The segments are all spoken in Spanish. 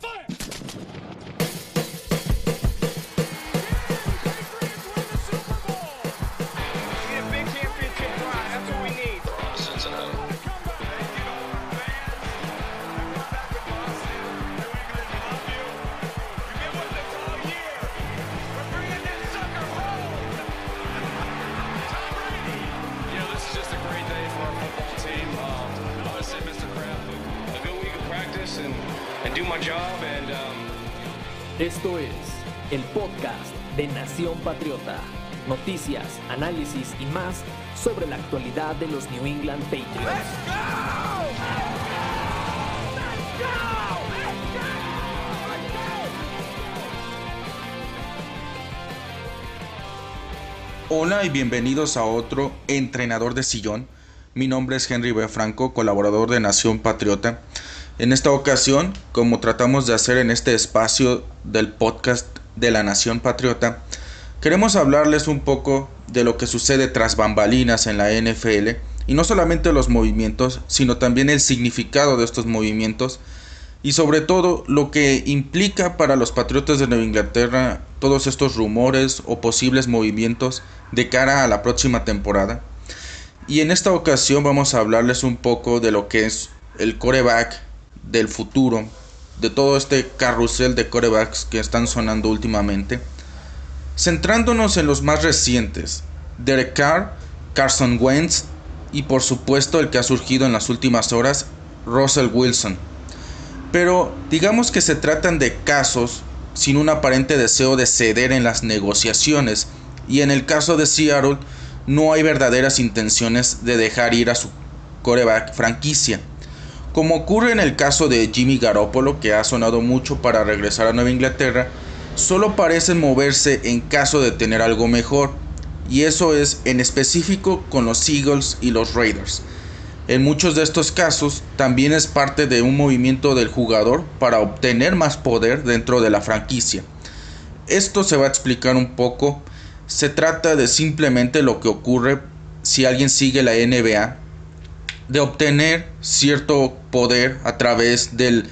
Fire! Esto es el podcast de Nación Patriota. Noticias, análisis y más sobre la actualidad de los New England Patriots. Hola y bienvenidos a otro entrenador de sillón. Mi nombre es Henry B. Franco, colaborador de Nación Patriota. En esta ocasión, como tratamos de hacer en este espacio del podcast de la Nación Patriota, queremos hablarles un poco de lo que sucede tras bambalinas en la NFL y no solamente los movimientos, sino también el significado de estos movimientos y sobre todo lo que implica para los Patriotas de Nueva Inglaterra todos estos rumores o posibles movimientos de cara a la próxima temporada. Y en esta ocasión vamos a hablarles un poco de lo que es el coreback del futuro, de todo este carrusel de corebacks que están sonando últimamente. Centrándonos en los más recientes, Derek Carr, Carson Wentz y por supuesto el que ha surgido en las últimas horas, Russell Wilson. Pero digamos que se tratan de casos sin un aparente deseo de ceder en las negociaciones y en el caso de Seattle no hay verdaderas intenciones de dejar ir a su coreback franquicia. Como ocurre en el caso de Jimmy Garoppolo, que ha sonado mucho para regresar a Nueva Inglaterra, solo parecen moverse en caso de tener algo mejor, y eso es en específico con los Eagles y los Raiders. En muchos de estos casos también es parte de un movimiento del jugador para obtener más poder dentro de la franquicia. Esto se va a explicar un poco. Se trata de simplemente lo que ocurre si alguien sigue la NBA de obtener cierto poder a través del,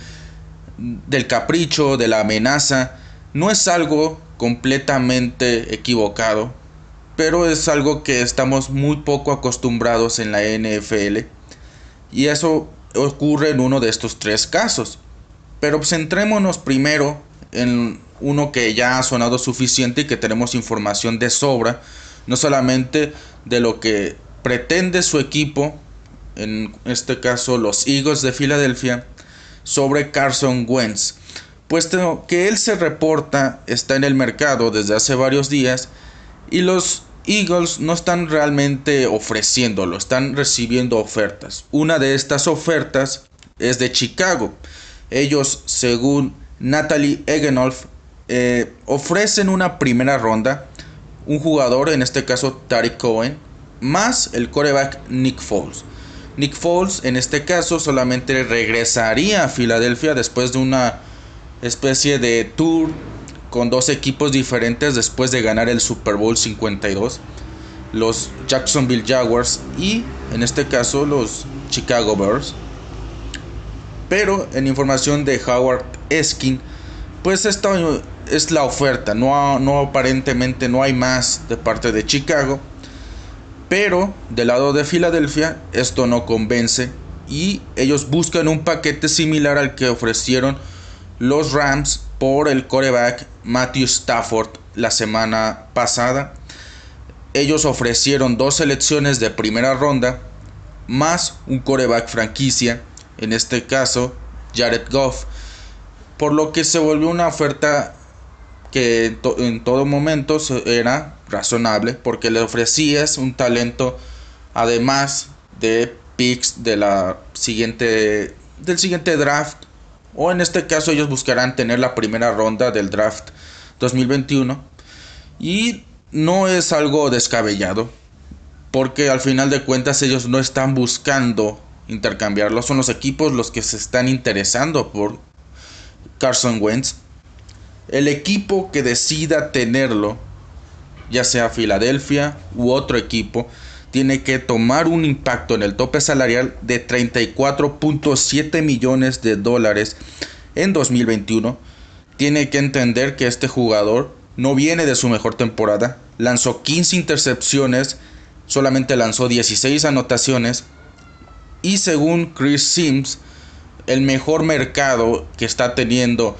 del capricho, de la amenaza, no es algo completamente equivocado, pero es algo que estamos muy poco acostumbrados en la NFL y eso ocurre en uno de estos tres casos. Pero centrémonos primero en uno que ya ha sonado suficiente y que tenemos información de sobra, no solamente de lo que pretende su equipo en este caso los Eagles de Filadelfia, sobre Carson Wentz, puesto que él se reporta está en el mercado desde hace varios días y los Eagles no están realmente ofreciéndolo, están recibiendo ofertas. Una de estas ofertas es de Chicago. Ellos, según Natalie Egenolf, eh, ofrecen una primera ronda, un jugador, en este caso Tariq Cohen, más el coreback Nick Foles. Nick Foles en este caso solamente regresaría a Filadelfia después de una especie de tour con dos equipos diferentes después de ganar el Super Bowl 52, los Jacksonville Jaguars y en este caso los Chicago Bears. Pero en información de Howard Eskin, pues esta es la oferta, no, no aparentemente no hay más de parte de Chicago pero del lado de Filadelfia esto no convence y ellos buscan un paquete similar al que ofrecieron los Rams por el coreback Matthew Stafford la semana pasada. Ellos ofrecieron dos selecciones de primera ronda más un coreback franquicia, en este caso Jared Goff, por lo que se volvió una oferta que en, todo momento era razonable porque le ofrecías un talento además de picks de la siguiente del siguiente draft o en este caso ellos buscarán tener la primera ronda del draft 2021 y no es algo descabellado porque al final de cuentas ellos no están buscando intercambiarlo son los equipos los que se están interesando por Carson Wentz. El equipo que decida tenerlo, ya sea Filadelfia u otro equipo, tiene que tomar un impacto en el tope salarial de 34.7 millones de dólares en 2021, tiene que entender que este jugador no viene de su mejor temporada. Lanzó 15 intercepciones, solamente lanzó 16 anotaciones. Y según Chris Sims, el mejor mercado que está teniendo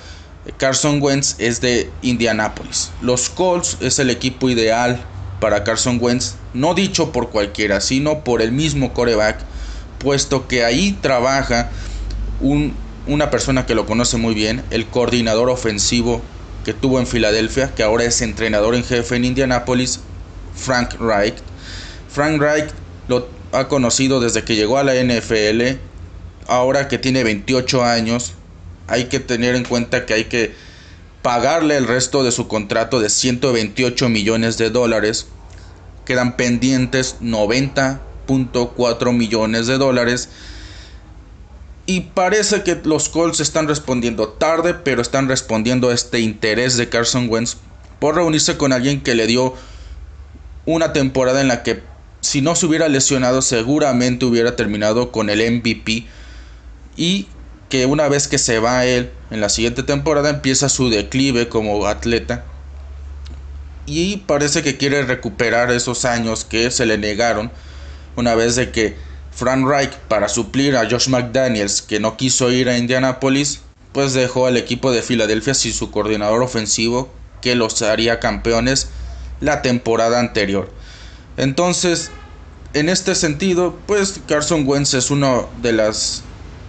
Carson Wentz es de Indianapolis. Los Colts es el equipo ideal para Carson Wentz, no dicho por cualquiera, sino por el mismo coreback, puesto que ahí trabaja una persona que lo conoce muy bien, el coordinador ofensivo que tuvo en Filadelfia, que ahora es entrenador en jefe en Indianapolis, Frank Reich. Frank Reich lo ha conocido desde que llegó a la NFL, ahora que tiene 28 años, hay que tener en cuenta que hay que pagarle el resto de su contrato de 128 millones de dólares. Quedan pendientes 90.4 millones de dólares. Y parece que los Colts están respondiendo tarde, pero están respondiendo a este interés de Carson Wentz por reunirse con alguien que le dio una temporada en la que si no se hubiera lesionado seguramente hubiera terminado con el MVP y que una vez que se va él en la siguiente temporada empieza su declive como atleta. Y parece que quiere recuperar esos años que se le negaron una vez de que Frank Reich para suplir a Josh McDaniels que no quiso ir a Indianapolis pues dejó al equipo de Filadelfia sin su coordinador ofensivo que los haría campeones la temporada anterior. Entonces en este sentido pues Carson Wentz es uno de las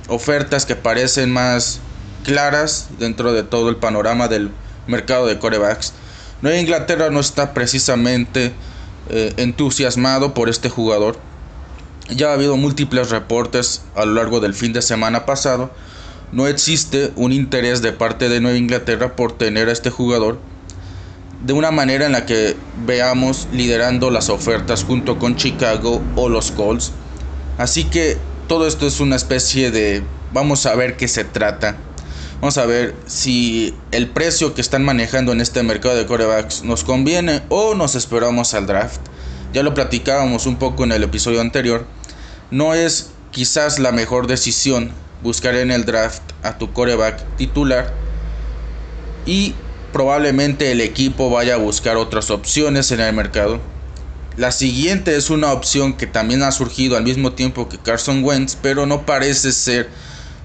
ofertas que parecen más claras dentro de todo el panorama del mercado de corebacks. Nueva Inglaterra no está precisamente eh, entusiasmado por este jugador. Ya ha habido múltiples reportes a lo largo del fin de semana pasado. No existe un interés de parte de Nueva Inglaterra por tener a este jugador de una manera en la que veamos liderando las ofertas junto con Chicago o los Colts. Así que todo esto es una especie de vamos a ver qué se trata. Vamos a ver si el precio que están manejando en este mercado de corebacks nos conviene o nos esperamos al draft. Ya lo platicábamos un poco en el episodio anterior. No es quizás la mejor decisión buscar en el draft a tu coreback titular y probablemente el equipo vaya a buscar otras opciones en el mercado la siguiente es una opción que también ha surgido al mismo tiempo que Carson Wentz, pero no parece ser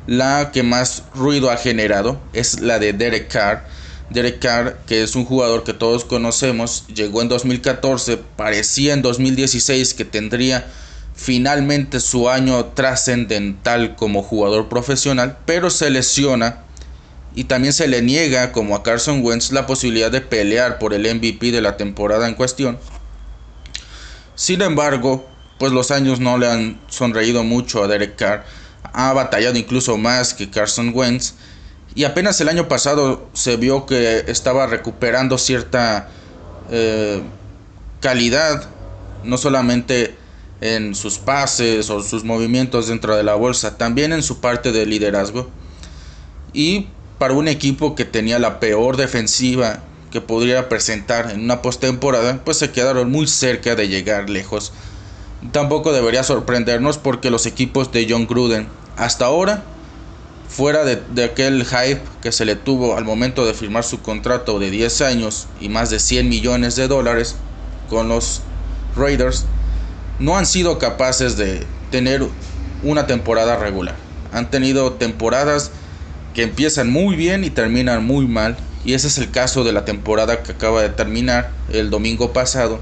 la que más ruido ha generado. Es la de Derek Carr. Derek Carr, que es un jugador que todos conocemos, llegó en 2014, parecía en 2016 que tendría finalmente su año trascendental como jugador profesional, pero se lesiona y también se le niega, como a Carson Wentz, la posibilidad de pelear por el MVP de la temporada en cuestión. Sin embargo, pues los años no le han sonreído mucho a Derek Carr. Ha batallado incluso más que Carson Wentz. Y apenas el año pasado se vio que estaba recuperando cierta eh, calidad, no solamente en sus pases o sus movimientos dentro de la bolsa, también en su parte de liderazgo. Y para un equipo que tenía la peor defensiva que podría presentar en una postemporada, pues se quedaron muy cerca de llegar lejos. Tampoco debería sorprendernos porque los equipos de John Gruden hasta ahora, fuera de, de, aquel hype que se le tuvo al momento de firmar su contrato de 10 años y más de 100 millones de dólares con los Raiders, no han sido capaces de tener una temporada regular. Han tenido temporadas que empiezan muy bien y terminan muy mal y ese es el caso de la temporada que acaba de terminar el domingo pasado.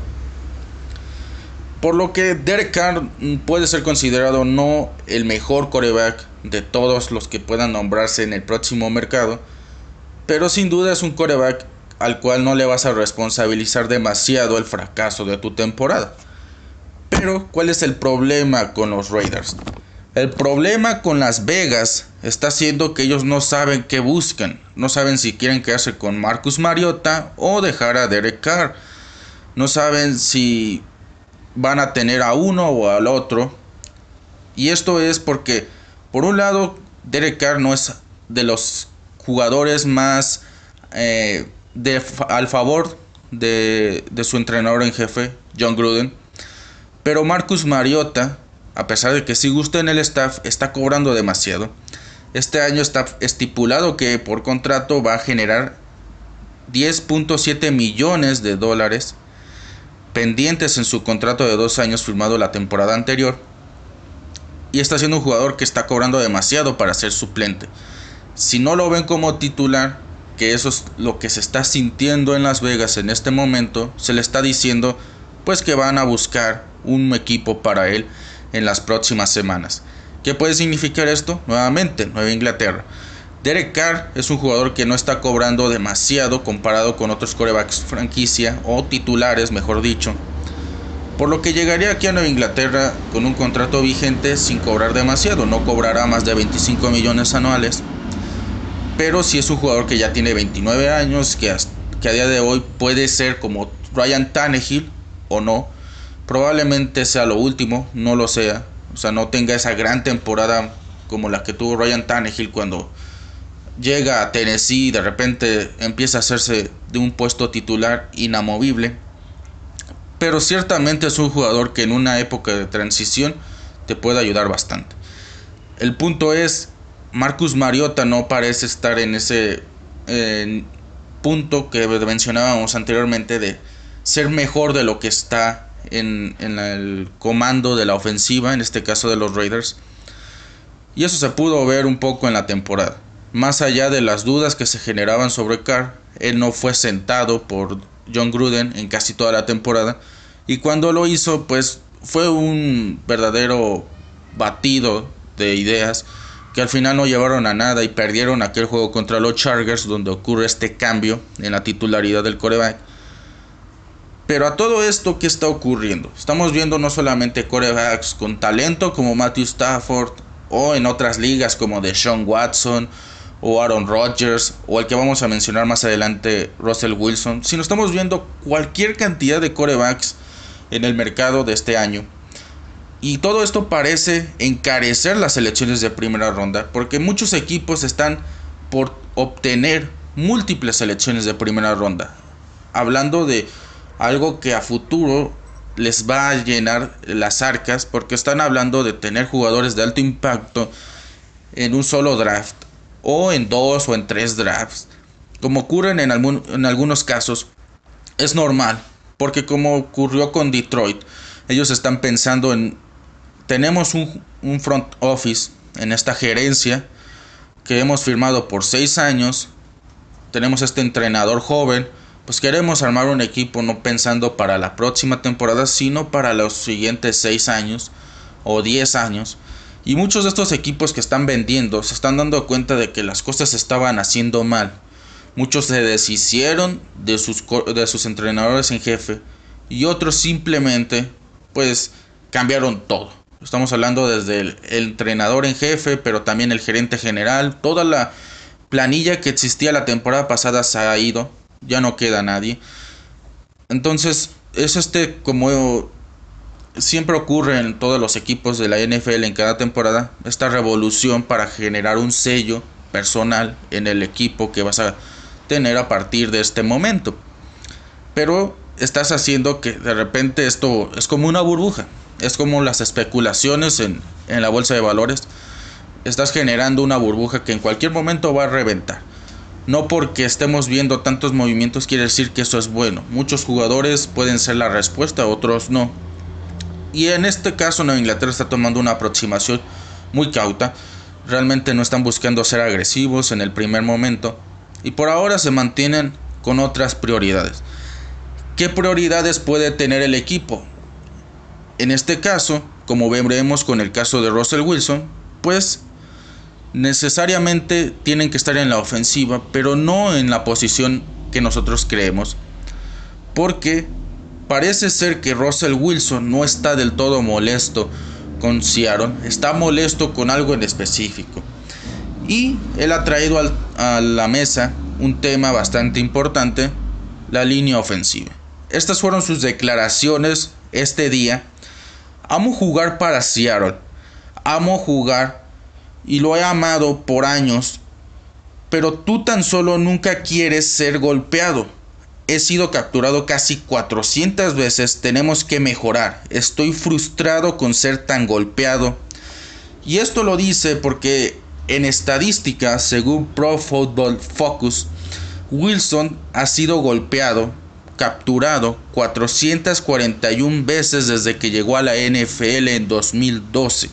Por lo que Derek Carr puede ser considerado no el mejor coreback de todos los que puedan nombrarse en el próximo mercado, pero sin duda es un coreback al cual no le vas a responsabilizar demasiado el fracaso de tu temporada. Pero, ¿cuál es el problema con los Raiders? El problema con Las Vegas está siendo que ellos no saben qué buscan. No saben si quieren quedarse con Marcus Mariota o dejar a Derek Carr. No saben si van a tener a uno o al otro. Y esto es porque, por un lado, Derek Carr no es de los jugadores más eh, de, al favor de, de su entrenador en jefe, John Gruden. Pero Marcus Mariota a pesar de que sí gusta en el staff, está cobrando demasiado. Este año está estipulado que por contrato va a generar 10.7 millones de dólares pendientes en su contrato de dos años firmado la temporada anterior. Y está siendo un jugador que está cobrando demasiado para ser suplente. Si no lo ven como titular, que eso es lo que se está sintiendo en Las Vegas en este momento, se le está diciendo pues que van a buscar un equipo para él en las próximas semanas. ¿Qué puede significar esto? Nuevamente, Nueva Inglaterra. Derek Carr es un jugador que no está cobrando demasiado comparado con otros corebacks franquicia o titulares, mejor dicho. Por lo que llegaría aquí a Nueva Inglaterra con un contrato vigente sin cobrar demasiado, no cobrará más de 25 millones anuales. Pero si es un jugador que ya tiene 29 años, que, que a día de hoy puede ser como Ryan Tannehill o no, probablemente sea lo último, no lo sea. O sea, no tenga esa gran temporada como la que tuvo Ryan Tannehill cuando llega a Tennessee y de repente empieza a hacerse de un puesto titular inamovible. Pero ciertamente es un jugador que en una época de transición te puede ayudar bastante. El punto es, Marcus Mariota no parece estar en ese punto que mencionábamos anteriormente de ser mejor de lo que está en, el comando de la ofensiva, en este caso de los Raiders. Y eso se pudo ver un poco en la temporada. Más allá de las dudas que se generaban sobre Carr, él no fue sentado por John Gruden en casi toda la temporada y cuando lo hizo pues fue un verdadero batido de ideas que al final no llevaron a nada y perdieron aquel juego contra los Chargers donde ocurre este cambio en la titularidad del coreback. Pero a todo esto, ¿qué está ocurriendo? Estamos viendo no solamente corebacks con talento como Matthew Stafford o en otras ligas como de Sean Watson o Aaron Rodgers o el que vamos a mencionar más adelante, Russell Wilson, sino estamos viendo cualquier cantidad de corebacks en el mercado de este año. Y todo esto parece encarecer las selecciones de primera ronda, porque muchos equipos están por obtener múltiples selecciones de primera ronda. Hablando de algo que a futuro les va a llenar las arcas, porque están hablando de tener jugadores de alto impacto en un solo draft o en dos o en tres drafts, como ocurren en, en algunos casos, es normal, porque como ocurrió con Detroit, ellos están pensando en, tenemos un, un front office en esta gerencia que hemos firmado por seis años, tenemos este entrenador joven, pues queremos armar un equipo no pensando para la próxima temporada, sino para los siguientes seis años o diez años. Y muchos de estos equipos que están vendiendo se están dando cuenta de que las cosas estaban haciendo mal. Muchos se deshicieron de sus, de sus entrenadores en jefe y otros simplemente pues cambiaron todo. Estamos hablando desde el, entrenador en jefe, pero también el gerente general. Toda la planilla que existía la temporada pasada se ha ido. Ya no queda nadie. Entonces es este como siempre ocurre en todos los equipos de la NFL en cada temporada esta revolución para generar un sello personal en el equipo que vas a tener a partir de este momento. Pero estás haciendo que de repente esto es como una burbuja, es como las especulaciones en, en la bolsa de valores. Estás generando una burbuja que en cualquier momento va a reventar. No porque estemos viendo tantos movimientos quiere decir que eso es bueno. Muchos jugadores pueden ser la respuesta, otros no. Y en este caso Nueva Inglaterra está tomando una aproximación muy cauta. Realmente no están buscando ser agresivos en el primer momento. Y por ahora se mantienen con otras prioridades. ¿Qué prioridades puede tener el equipo? En este caso, como veremos con el caso de Russell Wilson, pues necesariamente tienen que estar en la ofensiva, pero no en la posición que nosotros creemos. Porque Parece ser que Russell Wilson no está del todo molesto con Seattle, está molesto con algo en específico. Y él ha traído a la mesa un tema bastante importante, la línea ofensiva. Estas fueron sus declaraciones este día. Amo jugar para Seattle, amo jugar y lo he amado por años, pero tú tan solo nunca quieres ser golpeado. He sido capturado casi 400 veces, tenemos que mejorar. Estoy frustrado con ser tan golpeado. Y esto lo dice porque En estadística, según Pro Football Focus, Wilson ha sido golpeado, capturado 441 veces desde que llegó a la NFL en 2012.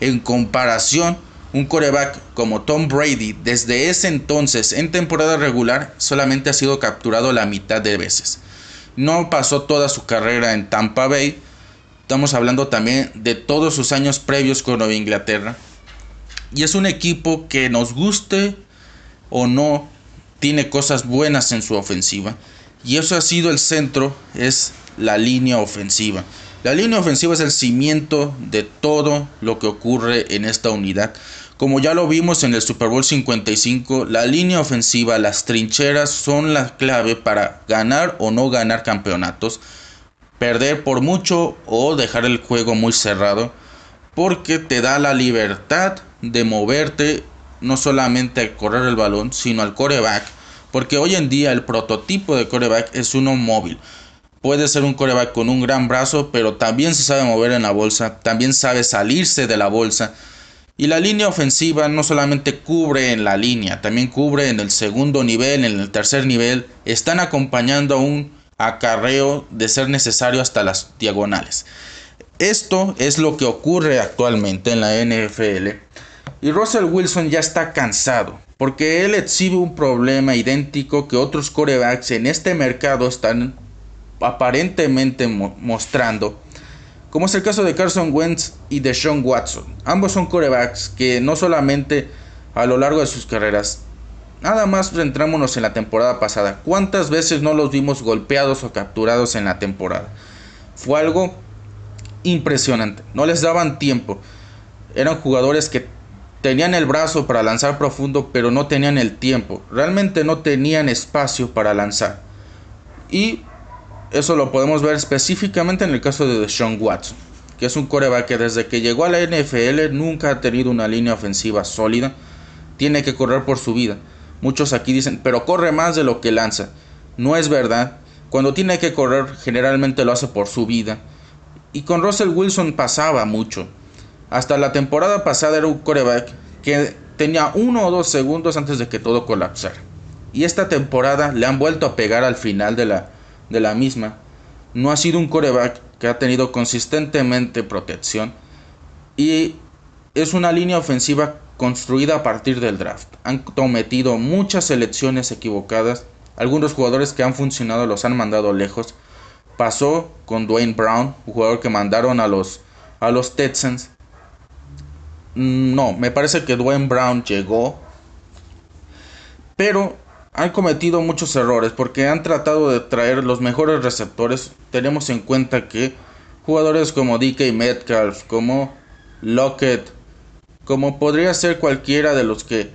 En comparación, un coreback como Tom Brady desde ese entonces en temporada regular solamente ha sido capturado la mitad de veces. No pasó toda su carrera en Tampa Bay. Estamos hablando también de todos sus años previos con Nueva Inglaterra. Y es un equipo que nos guste o no, tiene cosas buenas en su ofensiva. Y eso ha sido el centro, es la línea ofensiva. La línea ofensiva es el cimiento de todo lo que ocurre en esta unidad. Como ya lo vimos en el Super Bowl 55, la línea ofensiva, las trincheras son la clave para ganar o no ganar campeonatos, perder por mucho o dejar el juego muy cerrado, porque te da la libertad de moverte no solamente a correr el balón, sino al coreback, porque hoy en día el prototipo de coreback es uno móvil. Puede ser un coreback con un gran brazo, pero también se sabe mover en la bolsa, también sabe salirse de la bolsa. Y la línea ofensiva no solamente cubre en la línea, también cubre en el segundo nivel, en el tercer nivel. Están acompañando a un acarreo de ser necesario hasta las diagonales. Esto es lo que ocurre actualmente en la NFL. Y Russell Wilson ya está cansado, porque él exhibe un problema idéntico que otros corebacks en este mercado están aparentemente mostrando, como es el caso de Carson Wentz y de Sean Watson. Ambos son corebacks que no solamente a lo largo de sus carreras, nada más centrámonos en la temporada pasada. ¿Cuántas veces no los vimos golpeados o capturados en la temporada? Fue algo impresionante. No les daban tiempo. Eran jugadores que tenían el brazo para lanzar profundo, pero no tenían el tiempo. Realmente no tenían espacio para lanzar. Y eso lo podemos ver específicamente en el caso de Sean Watson, que es un coreback que desde que llegó a la NFL nunca ha tenido una línea ofensiva sólida. Tiene que correr por su vida. Muchos aquí dicen, pero corre más de lo que lanza. No es verdad. Cuando tiene que correr, generalmente lo hace por su vida. Y con Russell Wilson pasaba mucho. Hasta la temporada pasada era un coreback que tenía uno o dos segundos antes de que todo colapsara. Y esta temporada le han vuelto a pegar al final de la, de la misma. No ha sido un coreback que ha tenido consistentemente protección. Y es una línea ofensiva construida a partir del draft. Han cometido muchas selecciones equivocadas. Algunos jugadores que han funcionado los han mandado lejos. Pasó con Dwayne Brown, un jugador que mandaron a los, a los. Mm, no, me parece que Dwayne Brown llegó. Pero han cometido muchos errores porque han tratado de traer los mejores receptores. Tenemos en cuenta que jugadores como DK Metcalf, como Lockett, como podría ser cualquiera de los que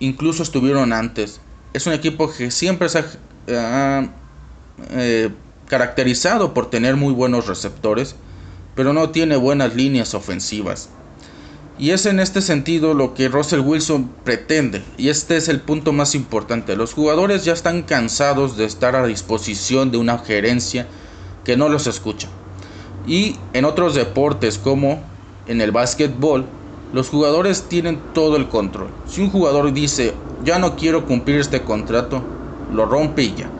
incluso estuvieron antes. Es un equipo que siempre se ha eh, caracterizado por tener muy buenos receptores, pero no tiene buenas líneas ofensivas. Y es en este sentido lo que Russell Wilson pretende, y este es el punto más importante. Los jugadores ya están cansados de estar a disposición de una gerencia que no los escucha. Y en otros deportes como en el básquetbol, los jugadores tienen todo el control. Si un jugador dice, ya no quiero cumplir este contrato, lo rompe y ya.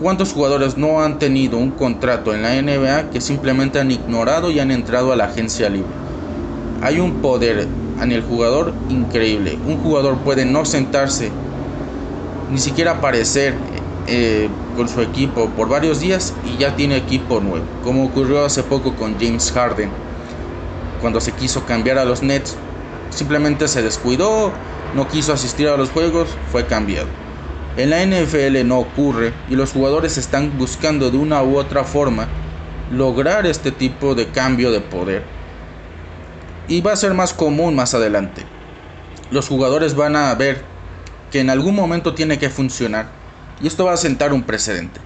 ¿Cuántos jugadores no han tenido un contrato en la NBA que simplemente han ignorado y han entrado a la agencia libre? Hay un poder en el jugador increíble. Un jugador puede no sentarse, ni siquiera aparecer eh, con su equipo por varios días y ya tiene equipo nuevo. Como ocurrió hace poco con James Harden. Cuando se quiso cambiar a los Nets, simplemente se descuidó, no quiso asistir a los juegos, fue cambiado. En la NFL no ocurre y los jugadores están buscando de una u otra forma lograr este tipo de cambio de poder. Y va a ser más común más adelante. Los jugadores van a ver que en algún momento tiene que funcionar y esto va a sentar un precedente.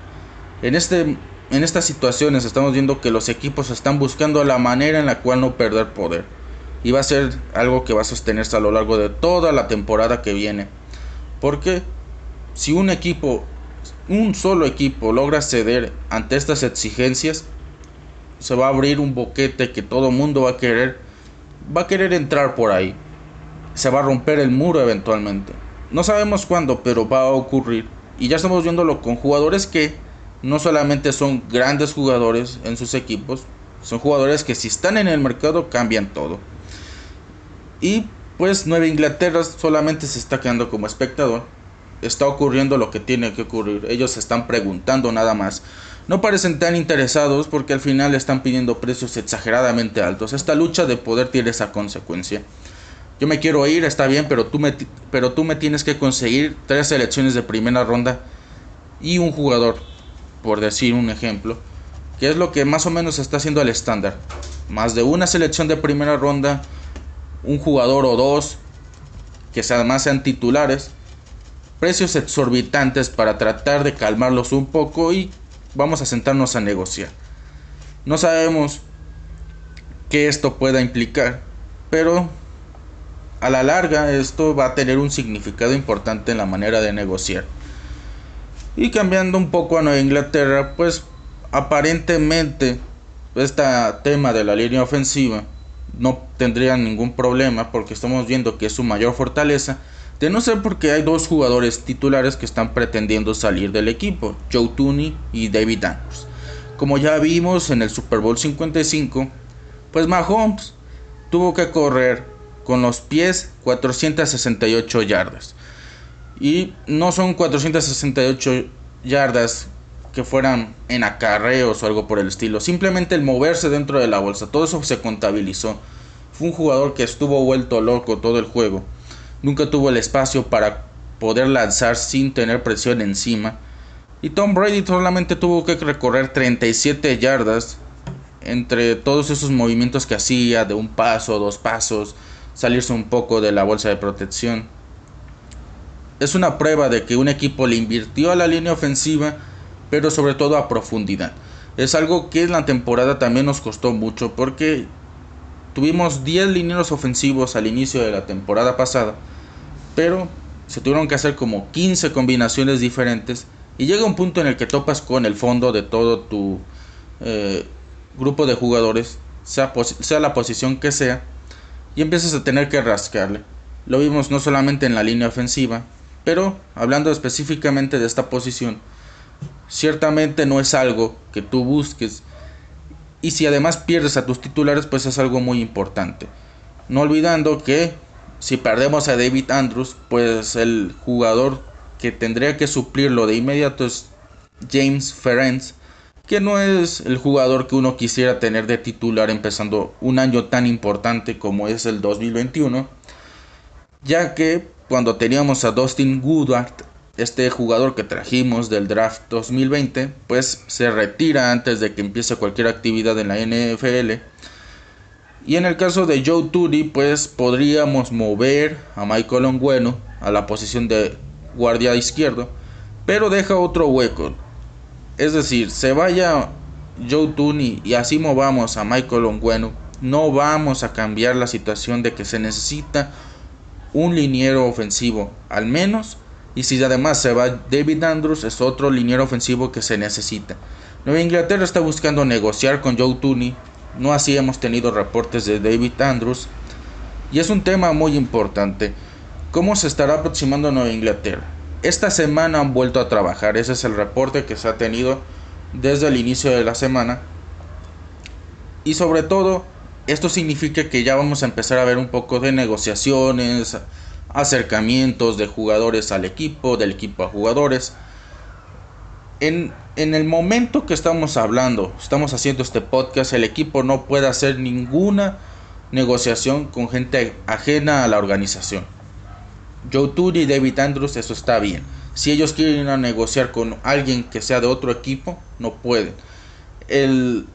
En, este, en estas situaciones estamos viendo que los equipos están buscando la manera en la cual no perder poder. Y va a ser algo que va a sostenerse a lo largo de toda la temporada que viene. Porque si un equipo, un solo equipo logra ceder ante estas exigencias, se va a abrir un boquete que todo mundo va a querer, va a querer entrar por ahí. se va a romper el muro eventualmente. No sabemos cuándo, pero va a ocurrir. Y ya estamos viéndolo con jugadores que no solamente son grandes jugadores en sus equipos, son jugadores que si están en el mercado cambian todo. Y pues Nueva Inglaterra solamente se está quedando como espectador. Está ocurriendo lo que tiene que ocurrir. Ellos se están preguntando nada más. No parecen tan interesados porque al final están pidiendo precios exageradamente altos. Esta lucha de poder tiene esa consecuencia. Yo me quiero ir, está bien, pero tú me, pero tú me tienes que conseguir tres selecciones de primera ronda y un jugador, por decir un ejemplo, que es lo que más o menos está haciendo el estándar. Más de una selección de primera ronda, un jugador o dos, que además sean titulares, precios exorbitantes para tratar de calmarlos un poco y vamos a sentarnos a negociar. No sabemos qué esto pueda implicar, pero a la larga esto va a tener un significado importante en la manera de negociar. Y cambiando un poco a Nueva Inglaterra, pues aparentemente este tema de la línea ofensiva no tendría ningún problema porque estamos viendo que es su mayor fortaleza, de no ser porque hay dos jugadores titulares que están pretendiendo salir del equipo, Joe Tooney y David Andrews. Como ya vimos en el Super Bowl 55, pues Mahomes tuvo que correr con los pies 468 yardas. Y no son 468 yardas que fueran en acarreos o algo por el estilo. Simplemente el moverse dentro de la bolsa. Todo eso se contabilizó. Fue un jugador que estuvo vuelto loco todo el juego. Nunca tuvo el espacio para poder lanzar sin tener presión encima. Y Tom Brady solamente tuvo que recorrer 37 yardas entre todos esos movimientos que hacía de un paso, dos pasos, salirse un poco de la bolsa de protección. Es una prueba de que un equipo le invirtió a la línea ofensiva, pero sobre todo a profundidad. Es algo que en la temporada también nos costó mucho porque tuvimos 10 lineros ofensivos al inicio de la temporada pasada, pero se tuvieron que hacer como 15 combinaciones diferentes y llega un punto en el que topas con el fondo de todo tu eh, grupo de jugadores, sea, sea la posición que sea, y empiezas a tener que rascarle. Lo vimos no solamente en la línea ofensiva, pero hablando específicamente de esta posición, ciertamente no es algo que tú busques. Y si además pierdes a tus titulares, pues es algo muy importante. No olvidando que si perdemos a David Andrews, pues el jugador que tendría que suplirlo de inmediato es James Ferenc, que no es el jugador que uno quisiera tener de titular empezando un año tan importante como es el 2021, ya que cuando teníamos a Dustin Goodard, este jugador que trajimos del draft 2020, pues se retira antes de que empiece cualquier actividad en la NFL. Y en el caso de Joe Turi, pues podríamos mover a Michael Ongueno a la posición de guardia izquierdo, pero deja otro hueco. Es decir, se vaya Joe Tooney y así movamos a Michael Ongueno, no vamos a cambiar la situación de que se necesita un liniero ofensivo, al menos. Y si además se va David Andrews, es otro liniero ofensivo que se necesita. Nueva Inglaterra está buscando negociar con Joe Tooney. No así hemos tenido reportes de David Andrews. Y es un tema muy importante. ¿Cómo se estará aproximando Nueva Inglaterra? Esta semana han vuelto a trabajar, ese es el reporte que se ha tenido desde el inicio de la semana. Y sobre todo, esto significa que ya vamos a empezar a ver un poco de negociaciones, acercamientos de jugadores al equipo, del equipo a jugadores. En, en, el momento que estamos hablando, estamos haciendo este podcast, el equipo no puede hacer ninguna negociación con gente ajena a la organización. Joe Turi y David Andrews, eso está bien. Si ellos quieren ir a negociar con alguien que sea de otro equipo, no pueden. El,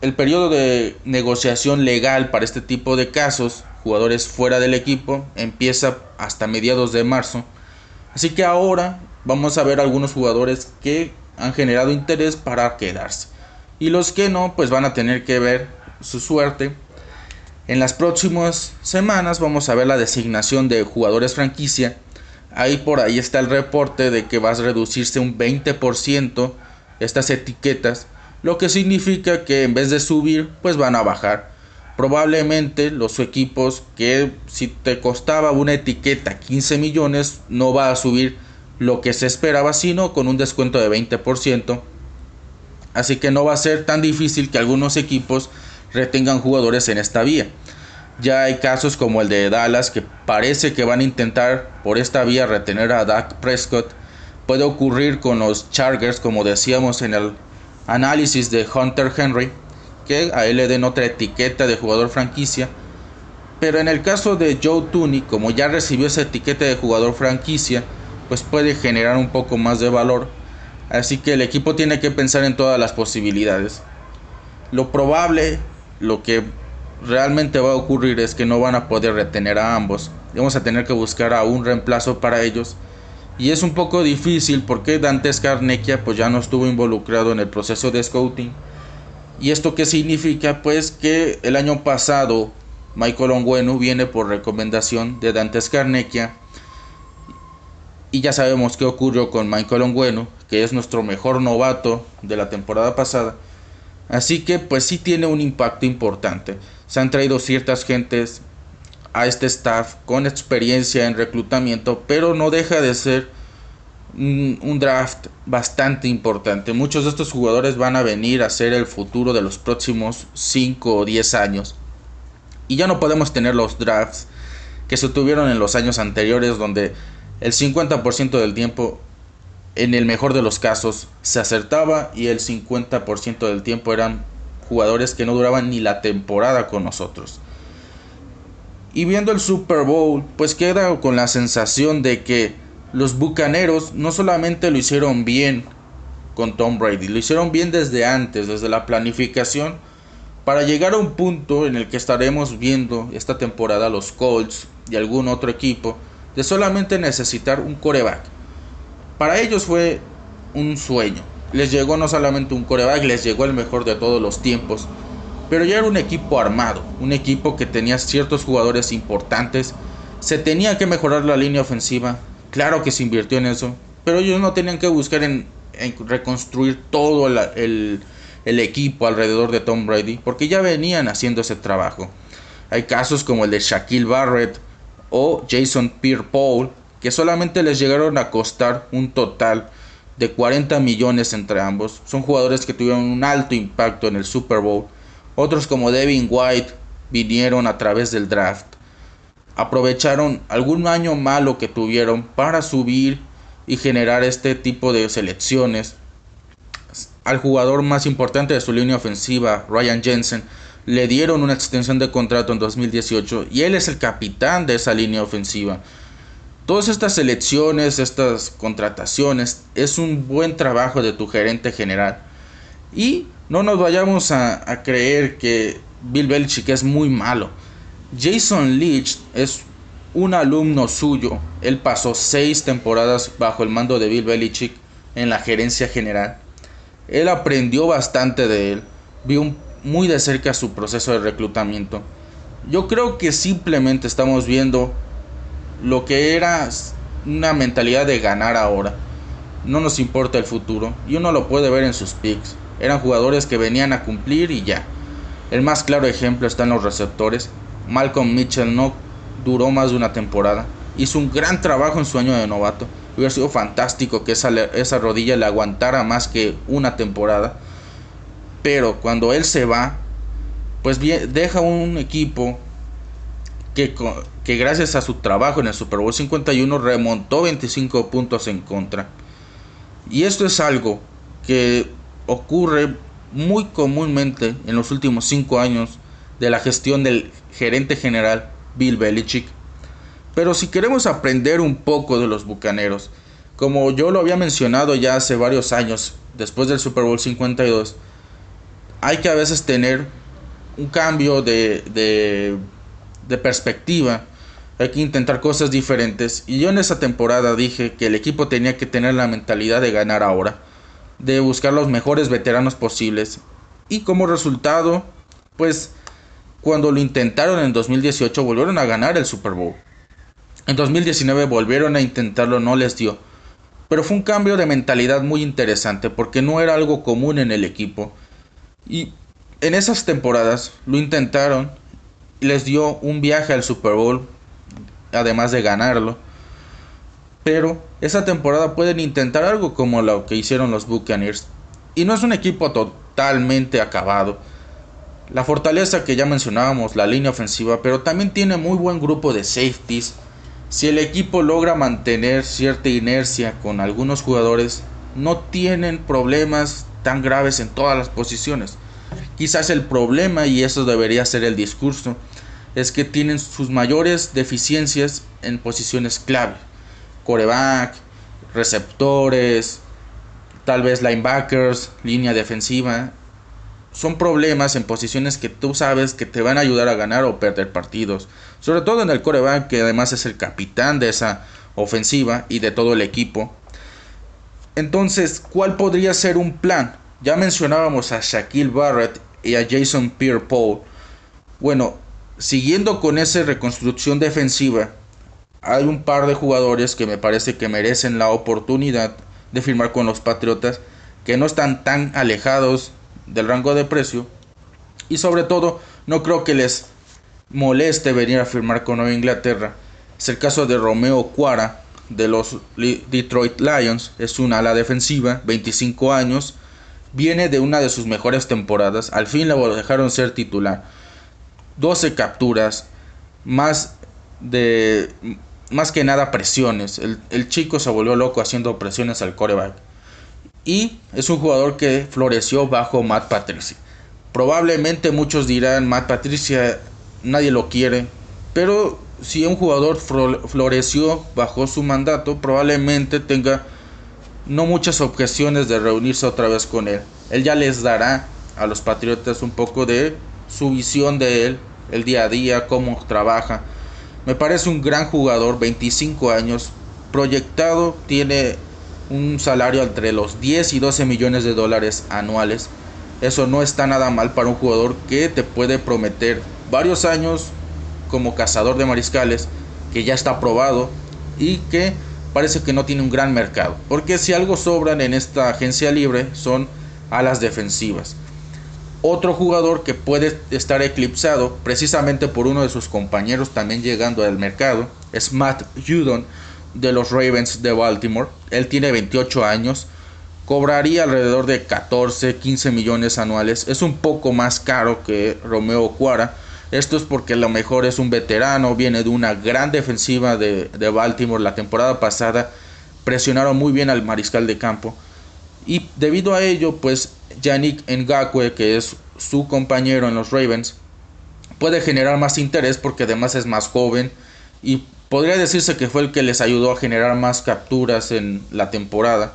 el periodo de negociación legal para este tipo de casos, jugadores fuera del equipo, empieza hasta mediados de marzo. Así que ahora vamos a ver algunos jugadores que han generado interés para quedarse. Y los que no, pues van a tener que ver su suerte en las próximas semanas vamos a ver la designación de jugadores franquicia. Ahí por ahí está el reporte de que va a reducirse un 20% estas etiquetas, lo que significa que en vez de subir, pues van a bajar. Probablemente los equipos que si te costaba una etiqueta 15 millones no va a subir lo que se esperaba sino con un descuento de 20%. Así que no va a ser tan difícil que algunos equipos retengan jugadores en esta vía. Ya hay casos como el de Dallas que parece que van a intentar por esta vía retener a Dak Prescott. Puede ocurrir con los Chargers como decíamos en el análisis de Hunter Henry que a él le den otra etiqueta de jugador franquicia. Pero en el caso de Joe Tooney, como ya recibió esa etiqueta de jugador franquicia, pues puede generar un poco más de valor. Así que el equipo tiene que pensar en todas las posibilidades. Lo probable, lo que realmente va a ocurrir es que no van a poder retener a ambos. Vamos a tener que buscar a un reemplazo para ellos. Y es un poco difícil porque Dante Scarnecchia pues ya no estuvo involucrado en el proceso de scouting ¿Y esto qué significa? Pues que el año pasado Michael Ongueno viene por recomendación de Dante Scarnecchia. Y ya sabemos qué ocurrió con Michael Ongueno, que es nuestro mejor novato de la temporada pasada. Así que pues sí tiene un impacto importante. Se han traído ciertas gentes a este staff con experiencia en reclutamiento, pero no deja de ser un, draft bastante importante. Muchos de estos jugadores van a venir a ser el futuro de los próximos 5 o 10 años. Y ya no podemos tener los drafts que se tuvieron en los años anteriores donde el 50% del tiempo, en el mejor de los casos, se acertaba y el 50% del tiempo eran jugadores que no duraban ni la temporada con nosotros. Y viendo el Super Bowl, pues queda con la sensación de que los Bucaneros no solamente lo hicieron bien con Tom Brady, lo hicieron bien desde antes, desde la planificación, para llegar a un punto en el que estaremos viendo esta temporada los Colts y algún otro equipo de solamente necesitar un coreback. Para ellos fue un sueño. Les llegó no solamente un coreback, les llegó el mejor de todos los tiempos. Pero ya era un equipo armado, un equipo que tenía ciertos jugadores importantes. Se tenía que mejorar la línea ofensiva, Claro que se invirtió en eso, pero ellos no tenían que buscar en, reconstruir todo el, equipo alrededor de Tom Brady, porque ya venían haciendo ese trabajo. Hay casos como el de Shaquille Barrett o Jason Pierre-Paul, que solamente les llegaron a costar un total de 40 millones entre ambos. Son jugadores que tuvieron un alto impacto en el Super Bowl. Otros como Devin White vinieron a través del draft aprovecharon algún año malo que tuvieron para subir y generar este tipo de selecciones. Al jugador más importante de su línea ofensiva, Ryan Jensen, le dieron una extensión de contrato en 2018 y él es el capitán de esa línea ofensiva. Todas estas selecciones, estas contrataciones, es un buen trabajo de tu gerente general. Y no nos vayamos a, creer que Bill Belichick es muy malo. Jason Leach es un alumno suyo. Él pasó seis temporadas bajo el mando de Bill Belichick en la gerencia general. Él aprendió bastante de él, vio muy de cerca su proceso de reclutamiento. Yo creo que simplemente estamos viendo lo que era una mentalidad de ganar ahora. No nos importa el futuro y uno lo puede ver en sus picks. Eran jugadores que venían a cumplir y ya. El más claro ejemplo está en los receptores. Malcolm Mitchell no duró más de una temporada. Hizo un gran trabajo en su año de novato. Hubiera sido fantástico que esa, esa rodilla le aguantara más que una temporada. Pero cuando él se va, pues deja un equipo que, que gracias a su trabajo en el Super Bowl 51 remontó 25 puntos en contra. Y esto es algo que ocurre muy comúnmente en los últimos 5 años de la gestión del gerente general Bill Belichick. Pero si queremos aprender un poco de los Bucaneros, como yo lo había mencionado ya hace varios años, después del Super Bowl 52, hay que a veces tener un cambio de, de, de perspectiva, hay que intentar cosas diferentes. Y yo en esa temporada dije que el equipo tenía que tener la mentalidad de ganar ahora, de buscar los mejores veteranos posibles. Y como resultado, pues cuando lo intentaron en 2018 volvieron a ganar el Super Bowl. En 2019 volvieron a intentarlo, no les dio. Pero fue un cambio de mentalidad muy interesante porque no era algo común en el equipo. Y en esas temporadas lo intentaron les dio un viaje al Super Bowl, además de ganarlo. Pero esa temporada pueden intentar algo como lo que hicieron los Buccaneers. Y no es un equipo totalmente acabado. La fortaleza que ya mencionábamos, la línea ofensiva, pero también tiene muy buen grupo de safeties. Si el equipo logra mantener cierta inercia con algunos jugadores, no tienen problemas tan graves en todas las posiciones. Quizás el problema, y eso debería ser el discurso, es que tienen sus mayores deficiencias en posiciones clave. Coreback, receptores, tal vez linebackers, línea defensiva. Son problemas en posiciones que tú sabes que te van a ayudar a ganar o perder partidos. Sobre todo en el coreback, que además es el capitán de esa ofensiva y de todo el equipo. Entonces, ¿cuál podría ser un plan? Ya mencionábamos a Shaquille Barrett y a Jason Pierre-Paul. Bueno, siguiendo con esa reconstrucción defensiva, hay un par de jugadores que me parece que merecen la oportunidad de firmar con los Patriotas, que no están tan alejados del rango de precio. Y sobre todo, no creo que les moleste venir a firmar con Nueva Inglaterra. Es el caso de Romeo Cuara de los Detroit Lions. Es una ala defensiva, 25 años. Viene de una de sus mejores temporadas. Al fin lo dejaron ser titular. 12 capturas. Más de más que nada presiones. El, chico se volvió loco haciendo presiones al coreback. Y es un jugador que floreció bajo Matt Patricia. Probablemente muchos dirán, Matt Patricia nadie lo quiere. Pero si un jugador floreció bajo su mandato, probablemente tenga no muchas objeciones de reunirse otra vez con él. Él ya les dará a los Patriotas un poco de su visión de él, el día a día, cómo trabaja me parece un gran jugador, 25 años, proyectado, tiene un salario entre los 10 y 12 millones de dólares anuales. Eso no está nada mal para un jugador que te puede prometer varios años como cazador de mariscales, que ya está probado y que parece que no tiene un gran mercado. Porque si algo sobran en esta agencia libre son alas defensivas. Otro jugador que puede estar eclipsado precisamente por uno de sus compañeros también llegando al mercado es Matt Judon de los Ravens de Baltimore. Él tiene 28 años, cobraría alrededor de 14, 15 millones anuales. Es un poco más caro que Romeo Cuara. Esto es porque a lo mejor es un veterano, viene de una gran defensiva de, de Baltimore la temporada pasada. Presionaron muy bien al mariscal de campo. Y debido a ello, pues Yannick Ngakwe, que es su compañero en los Ravens, puede generar más interés porque además es más joven y podría decirse que fue el que les ayudó a generar más capturas en la temporada.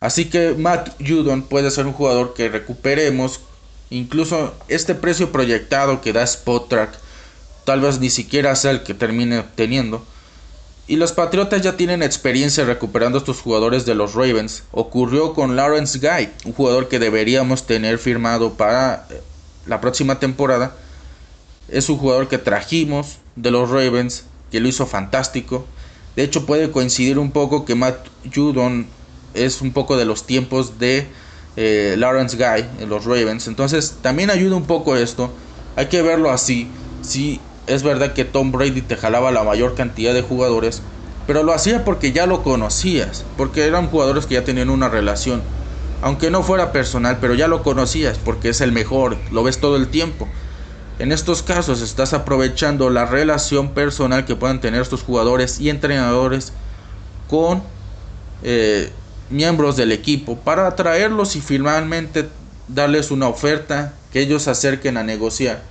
Así que Matt Judon puede ser un jugador que recuperemos. Incluso este precio proyectado que da Spotrack, tal vez ni siquiera sea el que termine teniendo. Y los Patriotas ya tienen experiencia recuperando a estos jugadores de los Ravens. Ocurrió con Lawrence Guy, un jugador que deberíamos tener firmado para eh, la próxima temporada. Es un jugador que trajimos de los Ravens, que lo hizo fantástico. De hecho puede coincidir un poco que Matt Judon es un poco de los tiempos de eh, Lawrence Guy en los Ravens. Entonces también ayuda un poco esto. Hay que verlo así. Si es verdad que Tom Brady te jalaba la mayor cantidad de jugadores, pero lo hacía porque ya lo conocías, porque eran jugadores que ya tenían una relación. Aunque no fuera personal, pero ya lo conocías porque es el mejor, lo ves todo el tiempo. En estos casos estás aprovechando la relación personal que puedan tener estos jugadores y entrenadores con eh, miembros del equipo para atraerlos y finalmente darles una oferta que ellos se acerquen a negociar.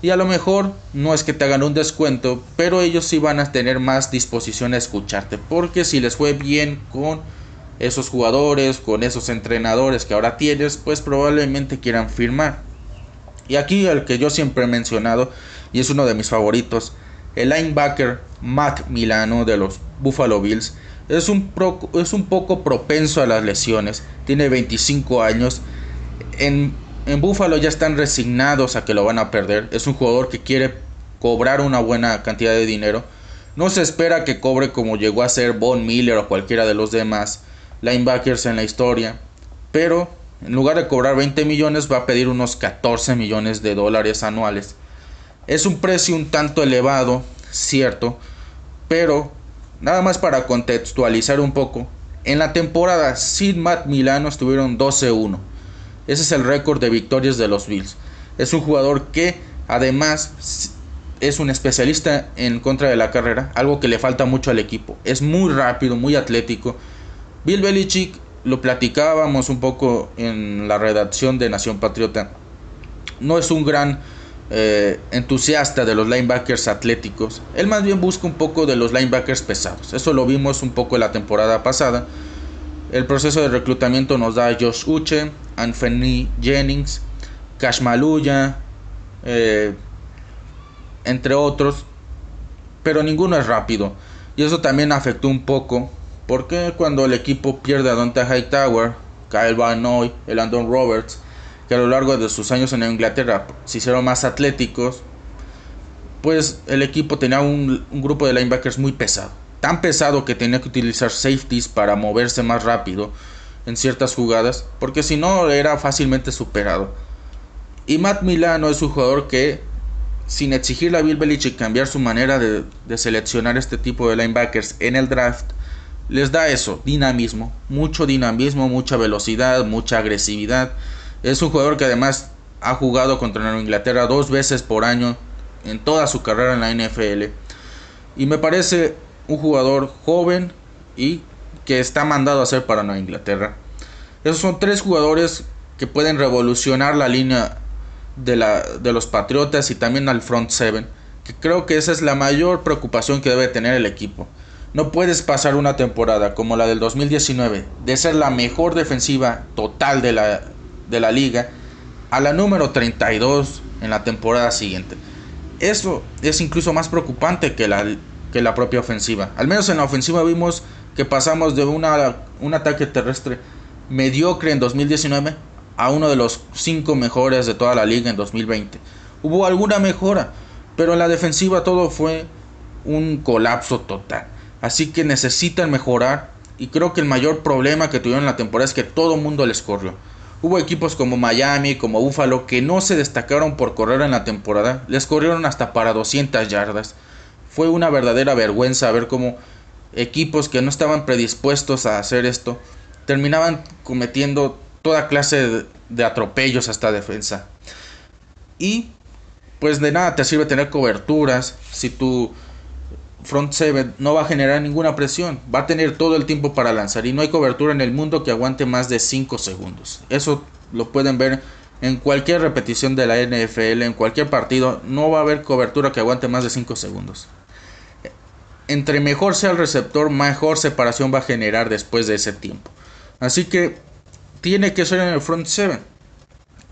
Y a lo mejor no es que te hagan un descuento, pero ellos sí van a tener más disposición a escucharte. Porque si les fue bien con esos jugadores, con esos entrenadores que ahora tienes, pues probablemente quieran firmar. Y aquí el que yo siempre he mencionado, y es uno de mis favoritos, el linebacker Matt Milano de los Buffalo Bills, es un, es un poco propenso a las lesiones, tiene 25 años. En en Buffalo ya están resignados a que lo van a perder. Es un jugador que quiere cobrar una buena cantidad de dinero. No se espera que cobre como llegó a ser Von Miller o cualquiera de los demás linebackers en la historia. Pero en lugar de cobrar 20 millones va a pedir unos 14 millones de dólares anuales. Es un precio un tanto elevado, cierto, pero nada más para contextualizar un poco. En la temporada sin Matt Milano estuvieron 12-1. Ese es el récord de victorias de los Bills. Es un jugador que además es un especialista en contra de la carrera, algo que le falta mucho al equipo. Es muy rápido, muy atlético. Bill Belichick lo platicábamos un poco en la redacción de Nación Patriota. No es un gran eh, entusiasta de los linebackers atléticos. Él más bien busca un poco de los linebackers pesados. Eso lo vimos un poco la temporada pasada. El proceso de reclutamiento nos da a Josh Uche, Anthony Jennings, Cash Maluya, eh, entre otros. Pero ninguno es rápido. Y eso también afectó un poco. Porque cuando el equipo pierde a Dante Hightower, Kyle Van Noy, el Andon Roberts, que a lo largo de sus años en Inglaterra se hicieron más atléticos, pues el equipo tenía un, grupo de linebackers muy pesado. Tan pesado que tenía que utilizar safeties para moverse más rápido en ciertas jugadas, porque si no era fácilmente superado. Y Matt Milano es un jugador que, sin exigirle a Bill Belichick cambiar su manera de, de seleccionar este tipo de linebackers en el draft, les da eso, dinamismo, mucho dinamismo, mucha velocidad, mucha agresividad es un jugador que además ha jugado contra Nueva Inglaterra dos veces por año en toda su carrera en la NFL. Y me parece un jugador joven y que está mandado a ser para Nueva Inglaterra. Esos son tres jugadores que pueden revolucionar la línea de, la, de los Patriotas y también al front seven. Que creo que esa es la mayor preocupación que debe tener el equipo. No puedes pasar una temporada como la del 2019 de ser la mejor defensiva total de la, de la liga a la número 32 en la temporada siguiente. Eso es incluso más preocupante que la, que la propia ofensiva. Al menos en la ofensiva vimos que pasamos de una, un ataque terrestre mediocre en 2019 a uno de los cinco mejores de toda la liga en 2020. Hubo alguna mejora, pero en la defensiva todo fue un colapso total. Así que necesitan mejorar y creo que el mayor problema que tuvieron en la temporada es que todo el mundo les corrió. Hubo equipos como Miami, como Buffalo, que no se destacaron por correr en la temporada. Les corrieron hasta para 200 yardas. Fue una verdadera vergüenza ver cómo equipos que no estaban predispuestos a hacer esto terminaban cometiendo toda clase de, atropellos hasta defensa. Y pues de nada te sirve tener coberturas si tu front seven no va a generar ninguna presión, va a tener todo el tiempo para lanzar y no hay cobertura en el mundo que aguante más de 5 segundos. Eso lo pueden ver en cualquier repetición de la NFL, en cualquier partido, no va a haber cobertura que aguante más de 5 segundos. Entre mejor sea el receptor, mejor separación va a generar después de ese tiempo. Así que tiene que ser en el front seven.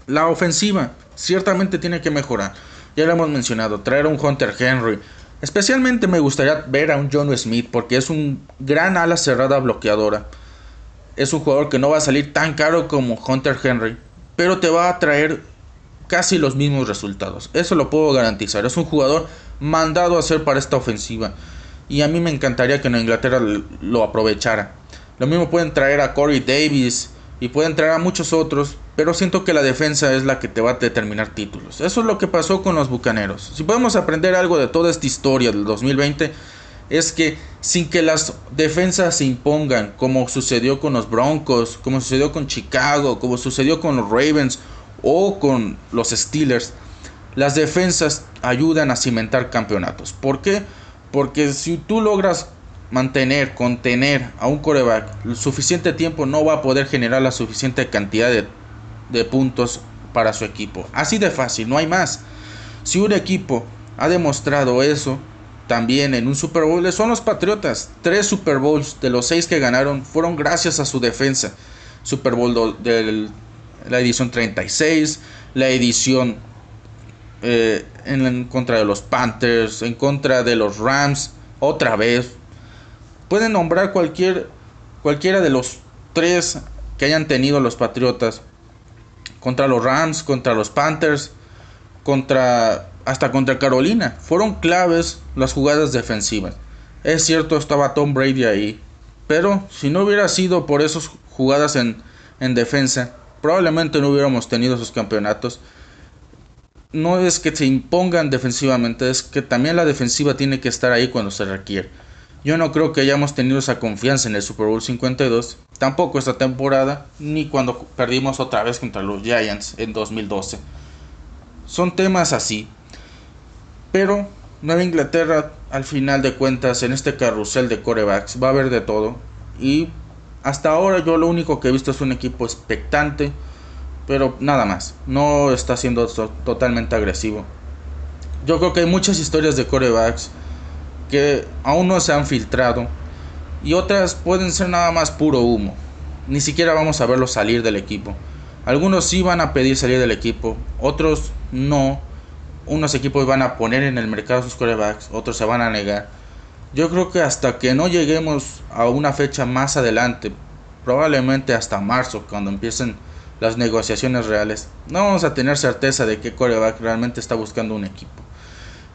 La ofensiva ciertamente tiene que mejorar. Ya lo hemos mencionado, traer un Hunter Henry, Especialmente me gustaría ver a un John Smith porque es un gran ala cerrada bloqueadora. Es un jugador que no va a salir tan caro como Hunter Henry, pero te va a traer casi los mismos resultados. Eso lo puedo garantizar. Es un jugador mandado a hacer para esta ofensiva. Y a mí me encantaría que en Inglaterra lo aprovechara. Lo mismo pueden traer a Corey Davis y pueden traer a muchos otros pero siento que la defensa es la que te va a determinar títulos. Eso es lo que pasó con los Bucaneros. Si podemos aprender algo de toda esta historia del 2020, es que sin que las defensas se impongan, como sucedió con los Broncos, como sucedió con Chicago, como sucedió con los Ravens o con los Steelers, las defensas ayudan a cimentar campeonatos. ¿Por qué? Porque si tú logras mantener, contener a un coreback suficiente tiempo, no va a poder generar la suficiente cantidad de de puntos para su equipo. Así de fácil, no hay más. Si un equipo ha demostrado eso también en un Super Bowl, son los Patriotas. Tres Super Bowls de los seis que ganaron fueron gracias a su defensa. Super Bowl de la edición 36, la edición eh, en, contra de los Panthers, en contra de los Rams, otra vez. Pueden nombrar cualquier, cualquiera de los tres que hayan tenido los Patriotas contra los Rams, contra los Panthers, contra hasta contra Carolina. Fueron claves las jugadas defensivas. Es cierto, estaba Tom Brady ahí, pero si no hubiera sido por esas jugadas en, en defensa, probablemente no hubiéramos tenido esos campeonatos. no es que se impongan defensivamente, es que también la defensiva tiene que estar ahí cuando se requiere. Yo no creo que hayamos tenido esa confianza en el Super Bowl 52, tampoco esta temporada, ni cuando perdimos otra vez contra los Giants en 2012. Son temas así. Pero Nueva Inglaterra, al final de cuentas, en este carrusel de corebacks, va a haber de todo. Y hasta ahora yo lo único que he visto es un equipo expectante, pero nada más. No está siendo totalmente agresivo. Yo creo que hay muchas historias de corebacks que aún no se han filtrado y otras pueden ser nada más puro humo. Ni siquiera vamos a verlos salir del equipo. Algunos sí van a pedir salir del equipo, otros no. Unos equipos van a poner en el mercado sus corebacks, otros se van a negar. Yo creo que hasta que no lleguemos a una fecha más adelante, probablemente hasta marzo, cuando empiecen las negociaciones reales, no vamos a tener certeza de qué coreback realmente está buscando un equipo.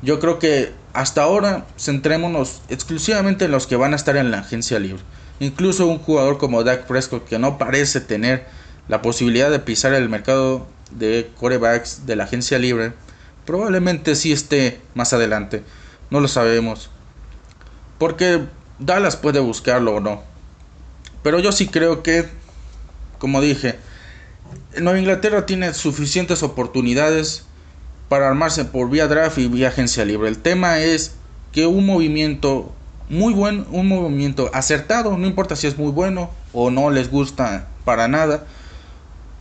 Yo creo que hasta ahora centrémonos exclusivamente en los que van a estar en la agencia libre. Incluso un jugador como Dak Prescott que no parece tener la posibilidad de pisar el mercado de corebacks de la agencia libre, probablemente sí esté más adelante. No lo sabemos. Porque Dallas puede buscarlo o no. Pero yo sí creo que, como dije, Nueva Inglaterra tiene suficientes oportunidades para armarse por vía draft y vía agencia libre. El tema es que un movimiento muy bueno, un movimiento acertado, no importa si es muy bueno o no les gusta para nada,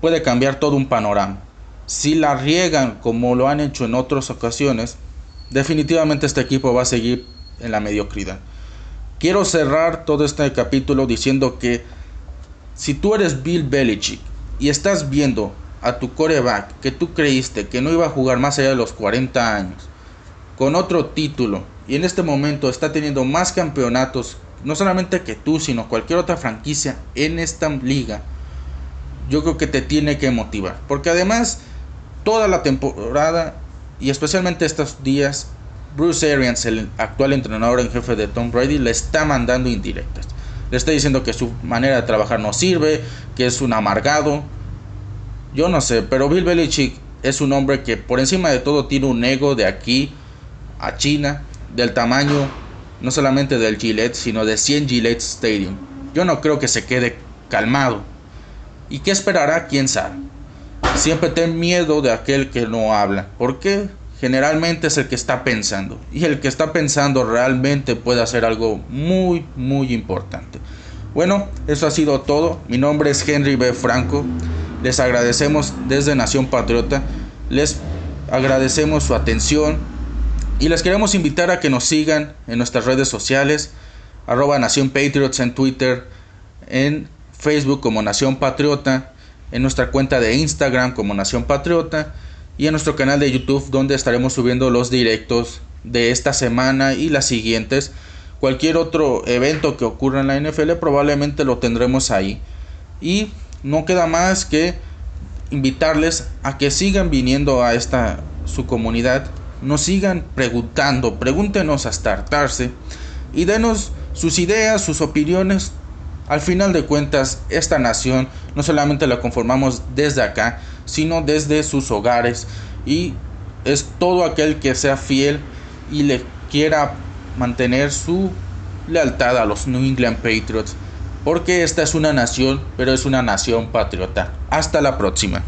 puede cambiar todo un panorama. Si la riegan como lo han hecho en otras ocasiones, definitivamente este equipo va a seguir en la mediocridad. Quiero cerrar todo este capítulo diciendo que si tú eres Bill Belichick y estás viendo a tu coreback que tú creíste que no iba a jugar más allá de los 40 años, con otro título, y en este momento está teniendo más campeonatos, no solamente que tú, sino cualquier otra franquicia en esta liga, yo creo que te tiene que motivar. Porque además, toda la temporada, y especialmente estos días, Bruce Arians, el actual entrenador en jefe de Tom Brady, le está mandando indirectas. Le está diciendo que su manera de trabajar no sirve, que es un amargado, yo no sé, pero Bill Belichick es un hombre que por encima de todo tiene un ego de aquí a China, del tamaño no solamente del Gillette, sino de 100 Gillette Stadium. Yo no creo que se quede calmado. ¿Y qué esperará? ¿Quién sabe? Siempre ten miedo de aquel que no habla, porque generalmente es el que está pensando. Y el que está pensando realmente puede hacer algo muy, muy importante. Bueno, eso ha sido todo. Mi nombre es Henry B. Franco. Les agradecemos desde Nación Patriota. Les agradecemos su atención y les queremos invitar a que nos sigan en nuestras redes sociales, arroba Nación Patriots en Twitter, en Facebook como Nación Patriota, en nuestra cuenta de Instagram como Nación Patriota y en nuestro canal de YouTube donde estaremos subiendo los directos de esta semana y las siguientes. Cualquier otro evento que ocurra en la NFL probablemente lo tendremos ahí. Y no queda más que invitarles a que sigan viniendo a esta su comunidad, nos sigan preguntando, pregúntenos hasta hartarse y denos sus ideas, sus opiniones. Al final de cuentas, esta nación no solamente la conformamos desde acá, sino desde sus hogares. Y es todo aquel que sea fiel y le quiera mantener su lealtad a los New England Patriots porque esta es una nación, pero es una nación patriota. Hasta la próxima.